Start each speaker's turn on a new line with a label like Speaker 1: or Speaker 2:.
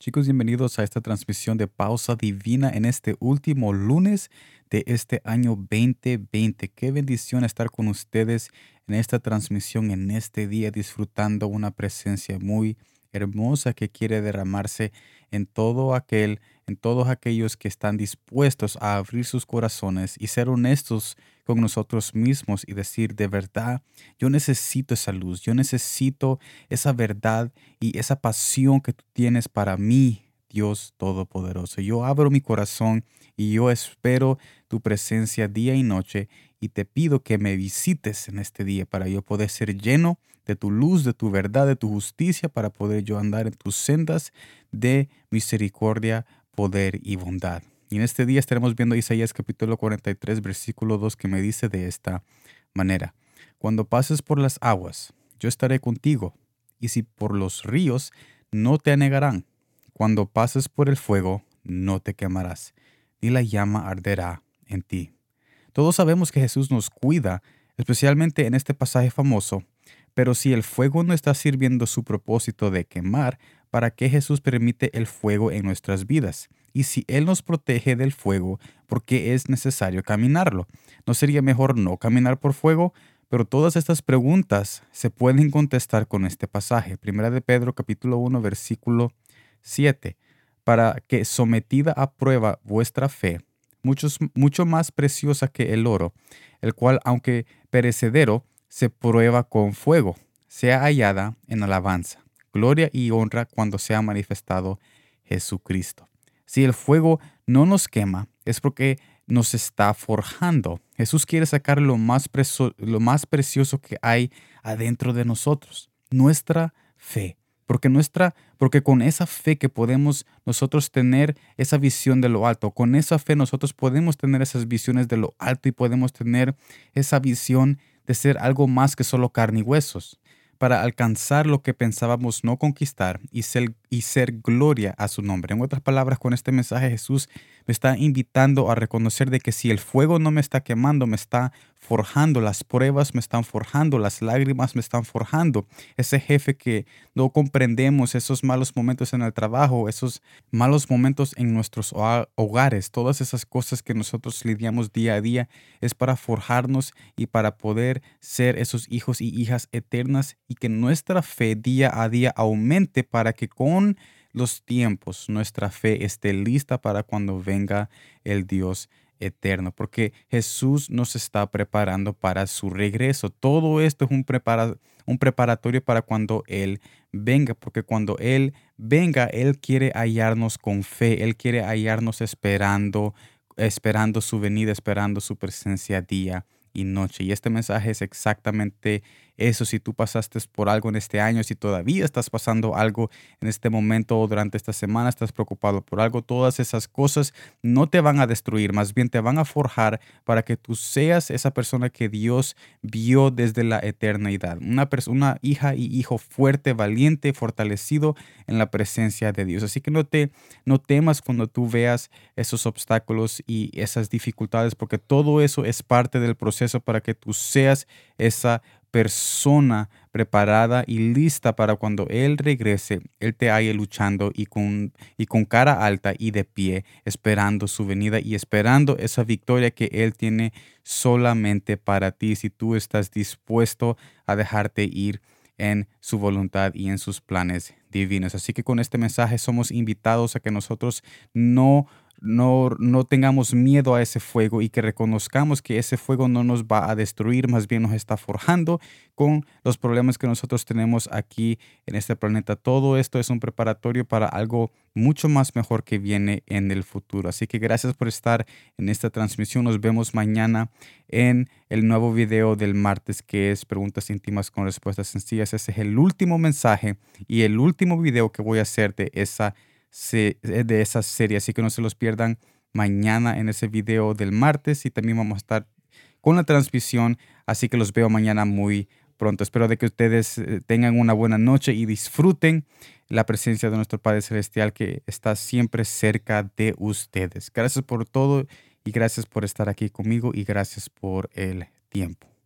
Speaker 1: Chicos, bienvenidos a esta transmisión de Pausa Divina en este último lunes de este año 2020. Qué bendición estar con ustedes en esta transmisión, en este día, disfrutando una presencia muy hermosa que quiere derramarse en todo aquel, en todos aquellos que están dispuestos a abrir sus corazones y ser honestos con nosotros mismos y decir de verdad, yo necesito esa luz, yo necesito esa verdad y esa pasión que tú tienes para mí, Dios Todopoderoso. Yo abro mi corazón y yo espero tu presencia día y noche y te pido que me visites en este día para yo poder ser lleno de tu luz, de tu verdad, de tu justicia, para poder yo andar en tus sendas de misericordia, poder y bondad. Y en este día estaremos viendo Isaías capítulo 43, versículo 2, que me dice de esta manera, Cuando pases por las aguas, yo estaré contigo, y si por los ríos, no te anegarán. Cuando pases por el fuego, no te quemarás, y la llama arderá en ti. Todos sabemos que Jesús nos cuida, especialmente en este pasaje famoso, pero si el fuego no está sirviendo su propósito de quemar, ¿para qué Jesús permite el fuego en nuestras vidas? Y si Él nos protege del fuego, ¿por qué es necesario caminarlo? ¿No sería mejor no caminar por fuego? Pero todas estas preguntas se pueden contestar con este pasaje. Primera de Pedro capítulo 1 versículo 7. Para que sometida a prueba vuestra fe, mucho más preciosa que el oro, el cual aunque perecedero, se prueba con fuego, sea hallada en alabanza, gloria y honra cuando sea manifestado Jesucristo. Si el fuego no nos quema, es porque nos está forjando. Jesús quiere sacar lo más, lo más precioso que hay adentro de nosotros, nuestra fe. Porque nuestra, porque con esa fe que podemos nosotros tener esa visión de lo alto, con esa fe nosotros podemos tener esas visiones de lo alto y podemos tener esa visión de ser algo más que solo carne y huesos, para alcanzar lo que pensábamos no conquistar y ser, y ser gloria a su nombre. En otras palabras, con este mensaje Jesús me está invitando a reconocer de que si el fuego no me está quemando, me está forjando, las pruebas me están forjando, las lágrimas me están forjando. Ese jefe que no comprendemos, esos malos momentos en el trabajo, esos malos momentos en nuestros hogares, todas esas cosas que nosotros lidiamos día a día, es para forjarnos y para poder ser esos hijos y hijas eternas y que nuestra fe día a día aumente para que con los tiempos nuestra fe esté lista para cuando venga el Dios eterno, porque Jesús nos está preparando para su regreso. Todo esto es un, un preparatorio para cuando Él venga, porque cuando Él venga, Él quiere hallarnos con fe, Él quiere hallarnos esperando, esperando su venida, esperando su presencia día y noche. Y este mensaje es exactamente eso. Si tú pasaste por algo en este año, si todavía estás pasando algo en este momento o durante esta semana, estás preocupado por algo, todas esas cosas no te van a destruir, más bien te van a forjar para que tú seas esa persona que Dios vio desde la eternidad. Una, persona, hija y hijo fuerte, valiente, fortalecido en la presencia de Dios. Así que no te no temas cuando tú veas esos obstáculos y esas dificultades, porque todo eso es parte del proceso para que tú seas esa persona preparada y lista para cuando Él regrese, Él te haya luchando y con, y con cara alta y de pie, esperando su venida y esperando esa victoria que Él tiene solamente para ti si tú estás dispuesto a dejarte ir en su voluntad y en sus planes divinos. Así que con este mensaje somos invitados a que nosotros no no, no tengamos miedo a ese fuego y que reconozcamos que ese fuego no nos va a destruir, más bien nos está forjando con los problemas que nosotros tenemos aquí en este planeta. Todo esto es un preparatorio para algo mucho más mejor que viene en el futuro. Así que gracias por estar en esta transmisión. Nos vemos mañana en el nuevo video del martes que es preguntas íntimas con respuestas sencillas. Ese es el último mensaje y el último video que voy a hacer de esa eh, de esa serie. Así que no se los pierdan mañana en ese video del martes y también vamos a estar con la transmisión. Así que los veo mañana muy pronto. Espero de que ustedes eh, tengan una buena noche y disfruten la presencia de nuestro Padre Celestial que está siempre cerca de ustedes. Gracias por todo y gracias por estar aquí conmigo y gracias por el tiempo.